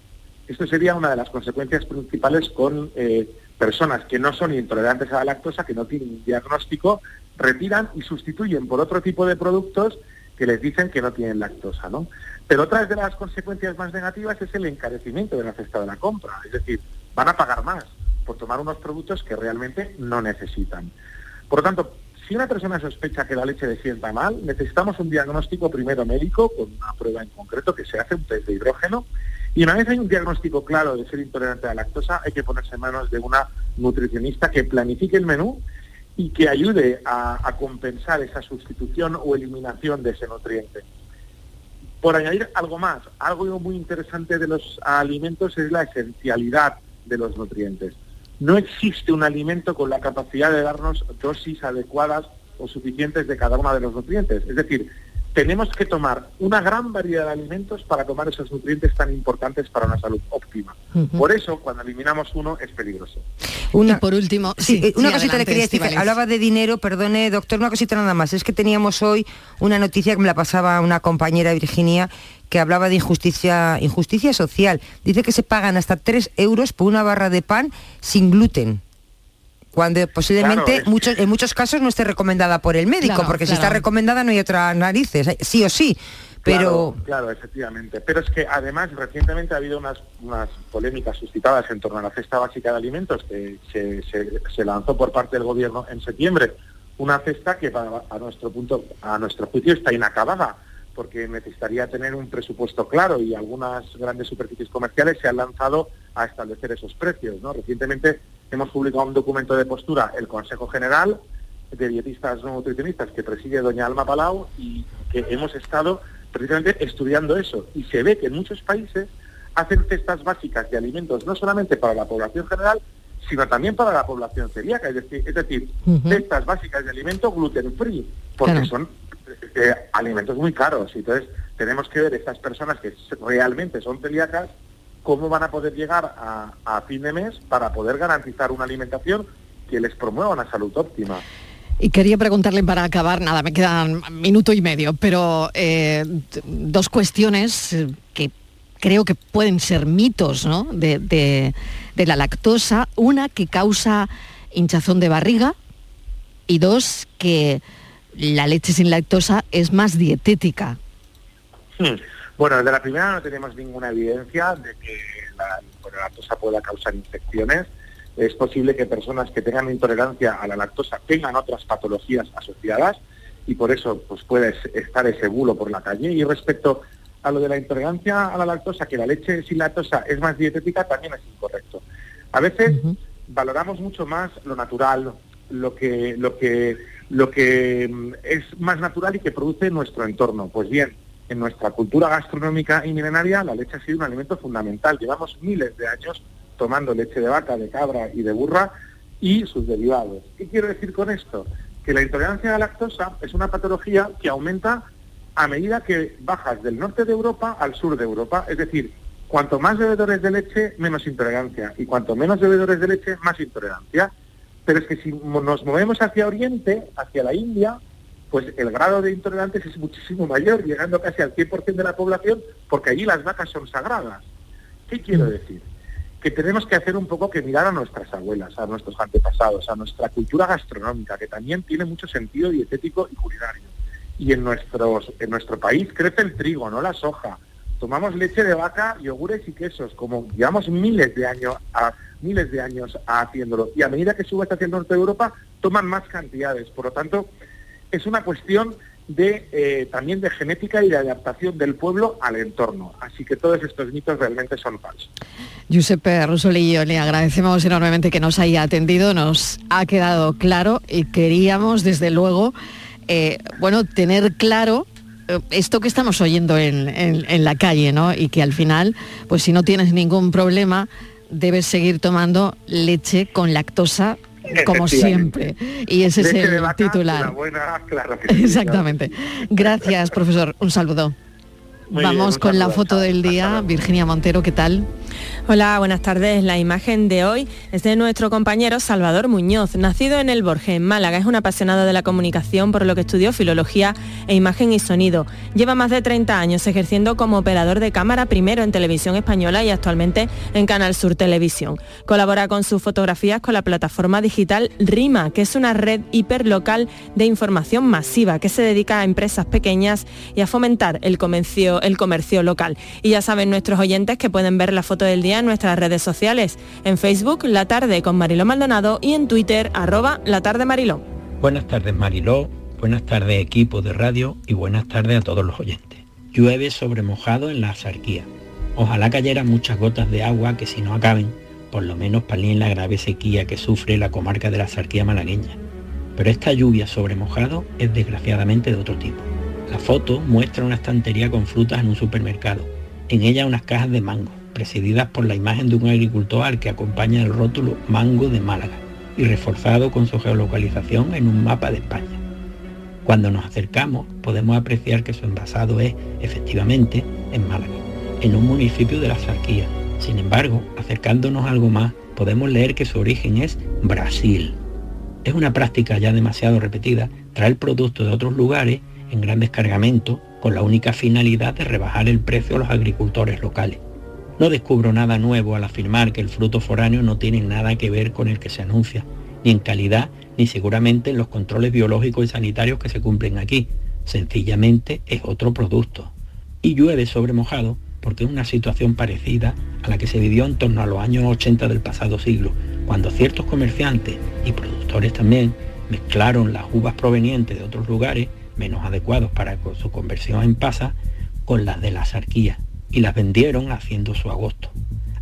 Esto sería una de las consecuencias principales con eh, personas que no son intolerantes a la lactosa, que no tienen un diagnóstico, retiran y sustituyen por otro tipo de productos que les dicen que no tienen lactosa, ¿no? Pero otra de las consecuencias más negativas es el encarecimiento de la cesta de la compra, es decir, van a pagar más por tomar unos productos que realmente no necesitan. Por lo tanto, si una persona sospecha que la leche le sienta mal, necesitamos un diagnóstico primero médico con una prueba en concreto que se hace, un test de hidrógeno, y una vez hay un diagnóstico claro de ser intolerante a la lactosa, hay que ponerse en manos de una nutricionista que planifique el menú y que ayude a, a compensar esa sustitución o eliminación de ese nutriente. Por añadir algo más, algo muy interesante de los alimentos es la esencialidad de los nutrientes. No existe un alimento con la capacidad de darnos dosis adecuadas o suficientes de cada uno de los nutrientes. Es decir, tenemos que tomar una gran variedad de alimentos para tomar esos nutrientes tan importantes para una salud óptima. Por eso, cuando eliminamos uno, es peligroso. Una, y por último, Sí, sí, eh, una sí, cosita le quería decir. Hablaba de dinero, perdone, doctor, una cosita nada más. Es que teníamos hoy una noticia que me la pasaba una compañera Virginia que hablaba de injusticia, injusticia social. Dice que se pagan hasta 3 euros por una barra de pan sin gluten. Cuando posiblemente Claro, es- muchos, en muchos casos no esté recomendada por el médico, Claro, porque si está recomendada no hay otra narices, eh, sí o sí. Pero Claro, claro, efectivamente. Pero es que además recientemente ha habido unas, unas polémicas suscitadas en torno a la cesta básica de alimentos que se, se- se lanzó por parte del gobierno en septiembre. Una cesta que para- a nuestro punto, a nuestro juicio está inacabada, porque necesitaría tener un presupuesto claro y algunas grandes superficies comerciales se han lanzado a establecer esos precios. ¿no? Recientemente hemos publicado un documento de postura, el Consejo General de Dietistas No Nutricionistas, que preside doña Alma Palau, y que hemos estado precisamente estudiando eso. Y se ve que en muchos países hacen cestas básicas de alimentos no solamente para la población general, sino también para la población celíaca, es decir, es decir cestas básicas de alimentos gluten free, porque Claro. son eh, alimentos muy caros. Entonces tenemos que ver estas personas que realmente son celíacas, cómo van a poder llegar a, a fin de mes para poder garantizar una alimentación que les promueva una salud óptima. Y quería preguntarle para acabar, nada, me quedan minuto y medio, pero eh, dos cuestiones que creo que pueden ser mitos ¿no? de, de- de la lactosa. Una que causa hinchazón de barriga y dos que la leche sin lactosa es más dietética. Hmm. Bueno, de la primera no tenemos ninguna evidencia de que la, lactosa pueda causar infecciones. Es posible que personas que tengan intolerancia a la lactosa tengan otras patologías asociadas y por eso pues puede es- estar ese bulo por la calle. Y respecto a lo de la intolerancia a la lactosa, que la leche sin lactosa es más dietética, también es incorrecto. A veces valoramos mucho más lo natural, lo que, lo que, lo que mm, es más natural y que produce nuestro entorno. Pues bien, en nuestra cultura gastronómica y milenaria la leche ha sido un alimento fundamental. Llevamos miles de años tomando leche de vaca, de cabra y de burra y sus derivados. ¿Qué quiero decir con esto? Que la intolerancia a la lactosa es una patología que aumenta a medida que bajas del norte de Europa al sur de Europa. Es decir, cuanto más bebedores de leche, menos intolerancia. Y cuanto menos bebedores de leche, más intolerancia. Pero es que si nos movemos hacia Oriente, hacia la India, pues el grado de intolerantes es muchísimo mayor, llegando casi al 100% de la población, porque allí las vacas son sagradas. ¿Qué quiero decir? Que tenemos que hacer un poco que mirar a nuestras abuelas, a nuestros antepasados, a nuestra cultura gastronómica, que también tiene mucho sentido dietético y culinario. Y en, nuestros, en nuestro país crece el trigo, no la soja. Tomamos leche de vaca, yogures y quesos, como llevamos miles de años a, miles de años haciéndolo. Y a medida que sube hacia el norte de Europa, toman más cantidades. Por lo tanto, es una cuestión de eh, también de genética y de adaptación del pueblo al entorno. Así que todos estos mitos realmente son falsos. Giuseppe Rosolillo, le agradecemos enormemente que nos haya atendido, nos ha quedado claro y queríamos desde luego, eh, bueno, tener claro eh, esto que estamos oyendo en, en, la calle, ¿no? Y que al final, pues si no tienes ningún problema, debes seguir tomando leche con lactosa como siempre. Y ese es el titular. Exactamente. Gracias, profesor. Un saludo. Vamos con la foto del día. Virginia Montero, ¿qué tal? Hola, buenas tardes. La imagen de hoy es de nuestro compañero Salvador Muñoz, nacido en El Borges, en Málaga. Es un apasionado de la comunicación, por lo que estudió filología e imagen y sonido. Lleva más de 30 años ejerciendo como operador de cámara, primero en televisión española y actualmente en Canal Sur Televisión. Colabora con sus fotografías con la plataforma digital RIMA, que es una red hiperlocal de información masiva que se dedica a empresas pequeñas y a fomentar el comercio, el comercio local. Y ya saben nuestros oyentes que pueden ver la foto del día en nuestras redes sociales, en Facebook La Tarde con Mariló Maldonado y en Twitter arroba La Tarde Mariló. Buenas tardes Mariló, buenas tardes equipo de radio y buenas tardes a todos los oyentes. Llueve sobre mojado en la azarquía. Ojalá cayeran muchas gotas de agua que si no acaben, por lo menos palien la grave sequía que sufre la comarca de la azarquía malagueña. Pero esta lluvia sobre mojado es desgraciadamente de otro tipo. La foto muestra una estantería con frutas en un supermercado. En ella unas cajas de mango, presididas por la imagen de un agricultor al que acompaña el rótulo Mango de Málaga y reforzado con su geolocalización en un mapa de España. Cuando nos acercamos podemos apreciar que su envasado es, efectivamente, en Málaga, en un municipio de la Zarquía. Sin embargo, acercándonos algo más, podemos leer que su origen es Brasil. Es una práctica ya demasiado repetida traer productos de otros lugares en grandes cargamentos con la única finalidad de rebajar el precio a los agricultores locales. No descubro nada nuevo al afirmar que el fruto foráneo no tiene nada que ver con el que se anuncia, ni en calidad, ni seguramente en los controles biológicos y sanitarios que se cumplen aquí. Sencillamente es otro producto. Y llueve sobre mojado porque es una situación parecida a la que se vivió en torno a los años 80 del pasado siglo, cuando ciertos comerciantes y productores también mezclaron las uvas provenientes de otros lugares, menos adecuados para su conversión en pasa, con las de la sarquía y las vendieron haciendo su agosto,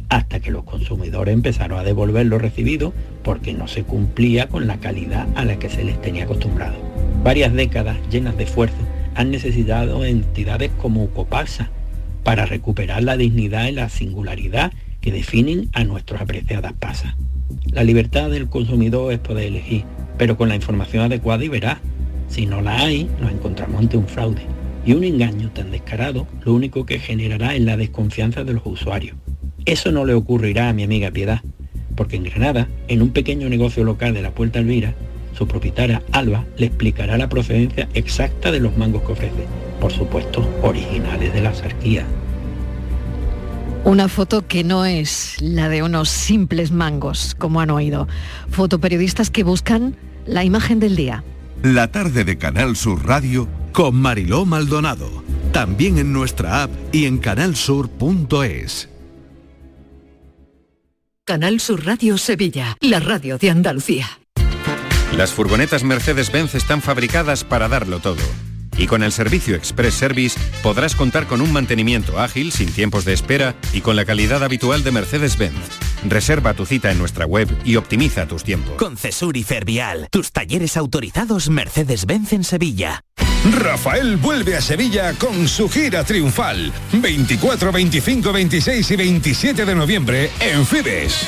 hasta que los consumidores empezaron a devolver lo recibido porque no se cumplía con la calidad a la que se les tenía acostumbrado. Varias décadas llenas de esfuerzo han necesitado entidades como Copasa para recuperar la dignidad y la singularidad que definen a nuestras apreciadas pasas. La libertad del consumidor es poder elegir, pero con la información adecuada y veraz. Si no la hay, nos encontramos ante un fraude. Y un engaño tan descarado lo único que generará es la desconfianza de los usuarios. Eso no le ocurrirá a mi amiga Piedad, porque en Granada, en un pequeño negocio local de la Puerta Elvira, su propietaria Alba le explicará la procedencia exacta de los mangos que ofrece, por supuesto originales de la sarquía. Una foto que no es la de unos simples mangos, como han oído. Fotoperiodistas que buscan la imagen del día. La tarde de Canal Sur Radio con Mariló Maldonado. También en nuestra app y en canalsur.es. Canal Sur Radio Sevilla, la radio de Andalucía. Las furgonetas Mercedes-Benz están fabricadas para darlo todo Y con el servicio Express Service podrás contar con un mantenimiento ágil, sin tiempos de espera y con la calidad habitual de Mercedes-Benz. Reserva tu cita en nuestra web y optimiza tus tiempos. Con Cesur y Fervial, tus talleres autorizados Mercedes-Benz en Sevilla. Rafael vuelve a Sevilla con su gira triunfal. 24, 25, 26 y 27 de noviembre en Fibes.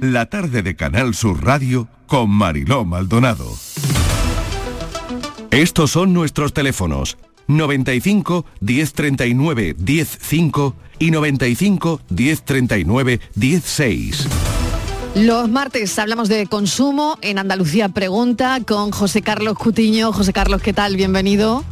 La tarde de Canal Sur Radio con Mariló Maldonado. Estos son nuestros teléfonos 95 1039 105 y 95 1039 16. Los martes hablamos de consumo en Andalucía Pregunta con José Carlos Cutiño. José Carlos, ¿qué tal? Bienvenido.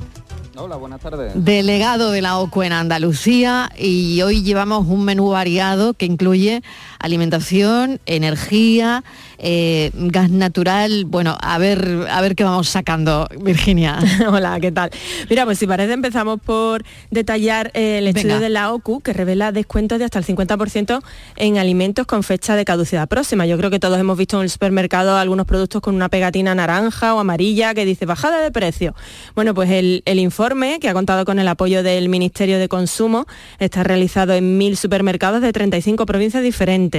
Hola, buenas tardes. Delegado de la OCU en Andalucía y hoy llevamos un menú variado que incluye alimentación, energía, eh, gas natural. Bueno, a ver, a ver qué vamos sacando, Virginia. Hola, ¿qué tal? Mira, pues si parece empezamos por detallar eh, el estudio Venga. de la OCU que revela descuentos de hasta el 50% en alimentos con fecha de caducidad próxima. Yo creo que todos hemos visto en el supermercado algunos productos con una pegatina naranja o amarilla que dice bajada de precio. Bueno, pues el, el informe, que ha contado con el apoyo del Ministerio de Consumo, está realizado en mil supermercados de 35 provincias diferentes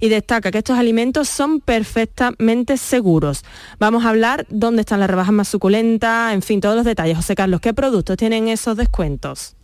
y destaca que estos alimentos son perfectamente seguros. Vamos a hablar dónde están las rebajas más suculentas, en fin, todos los detalles. José Carlos, ¿qué productos tienen esos descuentos?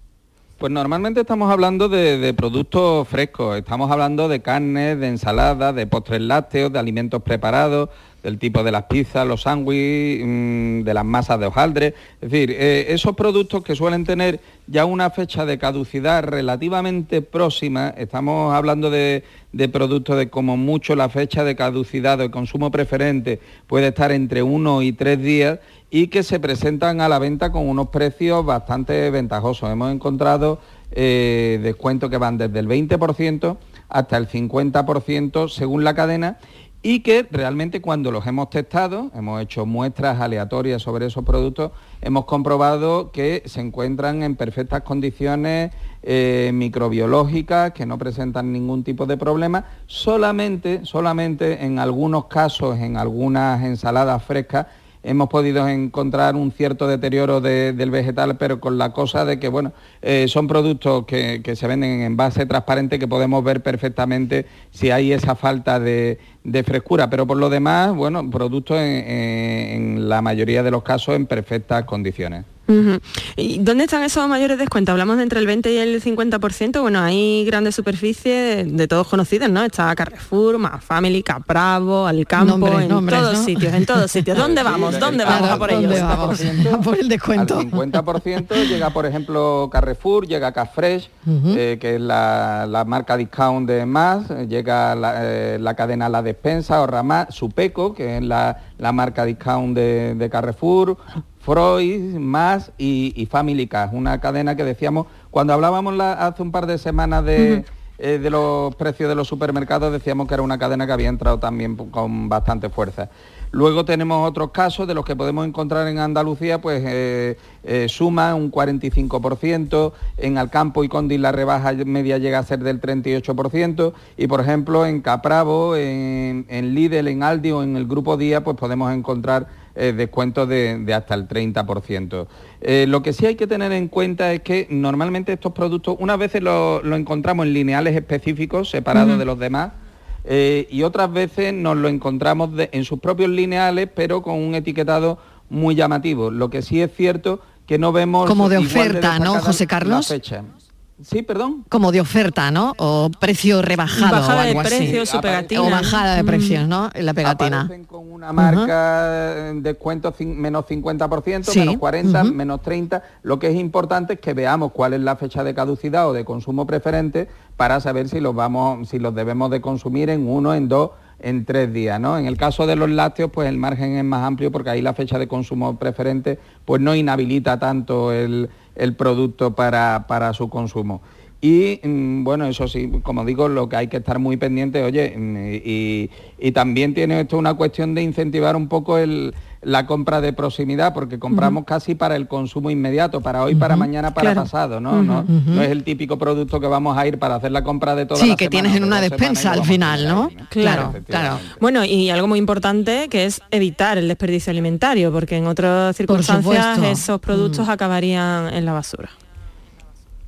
Pues normalmente estamos hablando de, productos frescos, estamos hablando de carnes, de ensaladas, de postres lácteos, de alimentos preparados, del tipo de las pizzas, los sándwiches, mm, de las masas de hojaldre. Es decir, eh, esos productos que suelen tener ya una fecha de caducidad relativamente próxima, estamos hablando de, de productos de como mucho la fecha de caducidad o de consumo preferente puede estar entre uno y tres días y que se presentan a la venta con unos precios bastante ventajosos. Hemos encontrado eh, descuentos que van desde el 20% hasta el 50% según la cadena y que realmente cuando los hemos testado, hemos hecho muestras aleatorias sobre esos productos, hemos comprobado que se encuentran en perfectas condiciones eh, microbiológicas, que no presentan ningún tipo de problema, solamente, solamente en algunos casos, en algunas ensaladas frescas, hemos podido encontrar un cierto deterioro de- del vegetal, pero con la cosa de que, bueno, eh, son productos que, se venden en envase transparente que podemos ver perfectamente si hay esa falta de, frescura, pero por lo demás, bueno, productos en la mayoría de los casos en perfectas condiciones. Ujú. ¿Y dónde están esos mayores descuentos? Hablamos de entre el 20 y el 50%. Bueno, hay grandes superficies de, todos conocidos, ¿no? Está Carrefour, Más Family, Capravo, Alcampo, Nombres, en nombres, todos ¿no? sitios, en todos sitios. ¿Dónde vamos? ¿Dónde vamos a por ¿dónde ellos? vamos? A por el descuento. Al 50% llega, por ejemplo, Carrefour, llega Cafresh, eh, que es la, la marca discount de más, llega la, eh, la cadena La Despensa, Ahorra Supeco, que es la, la marca discount de, de Carrefour, Freud, Más y, y Family Cash, una cadena que decíamos, cuando hablábamos la- hace un par de semanas de... eh, de los precios de los supermercados decíamos que era una cadena que había entrado también con bastante fuerza. Luego tenemos otros casos de los que podemos encontrar en Andalucía, pues eh, eh, suma un 45%, en Alcampo y Condis la rebaja media llega a ser del 38% y por ejemplo en Capravo, en, en Lidl, en Aldi o en el Grupo Día, pues podemos encontrar eh, descuentos de, de hasta el 30%. Eh, lo que sí hay que tener en cuenta es que normalmente estos productos, unas veces lo, lo encontramos en lineales específicos, separados de los demás, eh, y otras veces nos lo encontramos de- en sus propios lineales, pero con un etiquetado muy llamativo. Lo que sí es cierto que no vemos... Como de oferta, ¿no, José la Carlos? fecha. Sí, perdón. Como de oferta, ¿no? O precio rebajado Bajada o de algo así. precio, su pegatina. O bajada de Mm. precios, ¿no? En la pegatina. Aparecen con una marca eh, descuento cin- menos 50%, Sí, menos 40, ujú. menos 30. Lo que es importante es que veamos cuál es la fecha de caducidad o de consumo preferente para saber si los vamos, si los debemos de consumir en uno, en dos, en tres días, ¿no? En el caso de los lácteos, pues el margen es más amplio porque ahí la fecha de consumo preferente pues no inhabilita tanto el, el producto para, para su consumo. Y mm, bueno, eso sí, como digo, lo que hay que estar muy pendiente, oye, mm, y, y también tiene esto una cuestión de incentivar un poco el, la compra de proximidad, porque compramos casi para el consumo inmediato, para hoy, para mañana, para claro. pasado, ¿no? no, no es el típico producto que vamos a ir para hacer la compra de toda Sí, la que semana tienes en una despensa al final, ¿no? Claro, claro. Bueno, y algo muy importante que es evitar el desperdicio alimentario, porque en otras circunstancias esos productos Mm. acabarían en la basura.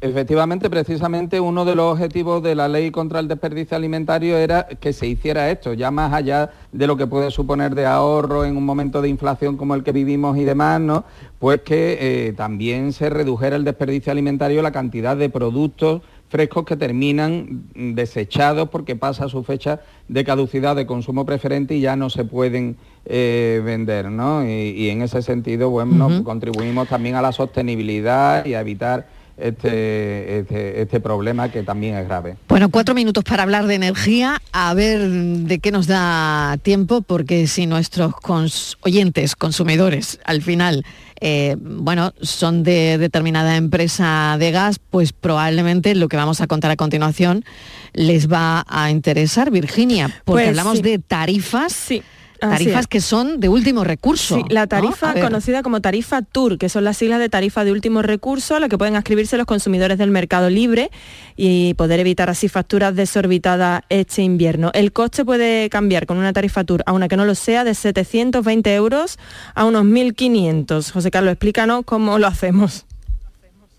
Efectivamente, precisamente uno de los objetivos de la ley contra el desperdicio alimentario era que se hiciera esto, ya más allá de lo que puede suponer de ahorro en un momento de inflación como el que vivimos y demás, ¿no? Pues que eh, también se redujera el desperdicio alimentario, la cantidad de productos frescos que terminan desechados porque pasa su fecha de caducidad de consumo preferente y ya no se pueden eh, vender, ¿no? Y, y en ese sentido, bueno, contribuimos también a la sostenibilidad y a evitar este, este, este problema que también es grave. Bueno, cuatro minutos para hablar de energía, a ver de qué nos da tiempo, porque si nuestros cons- oyentes, consumidores, al final, eh, bueno, son de determinada empresa de gas, pues probablemente lo que vamos a contar a continuación les va a interesar, Virginia, porque Pues hablamos sí. de tarifas, así tarifas es. que son de último recurso. Sí, la tarifa conocida como tarifa TUR, que son las siglas de tarifa de último recurso a la que pueden ascribirse los consumidores del mercado libre y poder evitar así facturas desorbitadas este invierno. El coste puede cambiar con una tarifa TUR a una que no lo sea de 720 euros a unos 1.500. José Carlos, explícanos cómo lo hacemos.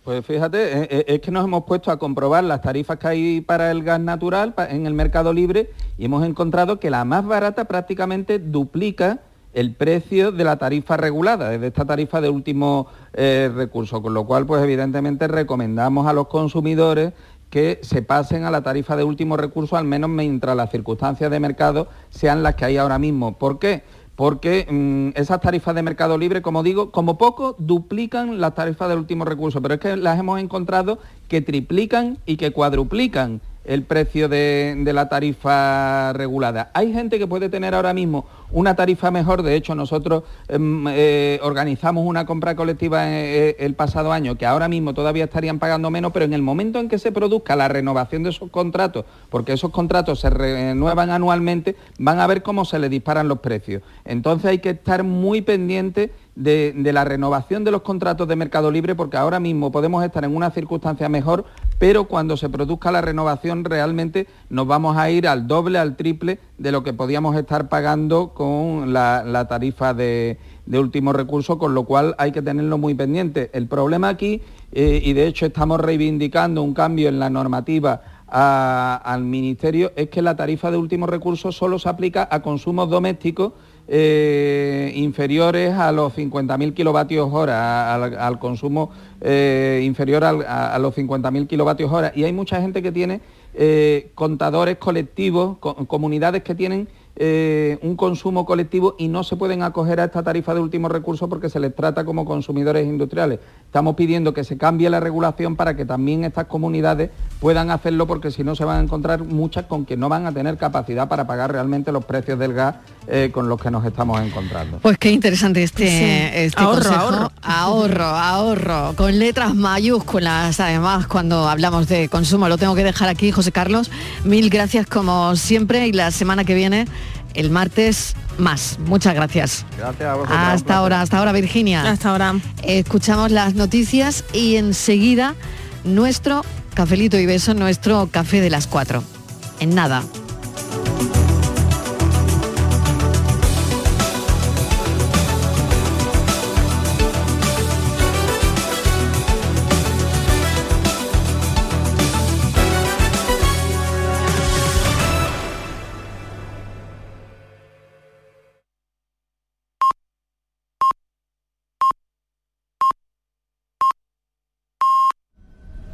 Pues fíjate, eh, eh, es que nos hemos puesto a comprobar las tarifas que hay para el gas natural en el mercado libre y hemos encontrado que la más barata prácticamente duplica el precio de la tarifa regulada, de esta tarifa de último eh, recurso, con lo cual pues evidentemente recomendamos a los consumidores que se pasen a la tarifa de último recurso, al menos mientras las circunstancias de mercado sean las que hay ahora mismo. ¿Por qué? Porque mm, esas tarifas de mercado libre, como digo, como poco duplican las tarifas del último recurso, pero es que las hemos encontrado que triplican y que cuadruplican el precio de, la tarifa regulada. Hay gente que puede tener ahora mismo una tarifa mejor, de hecho nosotros em, eh, organizamos una compra colectiva eh, el pasado año que ahora mismo todavía estarían pagando menos, pero en el momento en que se produzca la renovación de esos contratos, porque esos contratos se renuevan anualmente, van a ver cómo se les disparan los precios. Entonces hay que estar muy pendiente de, la renovación de los contratos de Mercado Libre, porque ahora mismo podemos estar en una circunstancia mejor, pero cuando se produzca la renovación realmente nos vamos a ir al doble, al triple de lo que podíamos estar pagando con la, tarifa de, de último recurso, con lo cual hay que tenerlo muy pendiente. El problema aquí, eh, y de hecho estamos reivindicando un cambio en la normativa al Ministerio, es que la tarifa de último recurso solo se aplica a consumos domésticos eh, inferiores a los 50.000 kilovatios hora, al, consumo eh, inferior a, los 50.000 kilovatios hora. Y hay mucha gente que tiene eh, contadores colectivos, co- comunidades que tienen eh, un consumo colectivo y no se pueden acoger a esta tarifa de último recurso porque se les trata como consumidores industriales. Estamos pidiendo que se cambie la regulación para que también estas comunidades puedan hacerlo porque si no se van a encontrar muchas con que no van a tener capacidad para pagar realmente los precios del gas eh, con los que nos estamos encontrando. Pues qué interesante este, Sí. este Ahorro, consejo. ahorro. ahorro, ahorro, con letras mayúsculas. Además, cuando hablamos de consumo, lo tengo que dejar aquí, José Carlos. Mil gracias como siempre y la semana que viene, el martes, más. Muchas gracias. Gracias a vosotros. Hasta ahora, hasta ahora, Virginia. Hasta ahora. Escuchamos las noticias y enseguida nuestro cafelito y beso, nuestro café de las cuatro. En nada.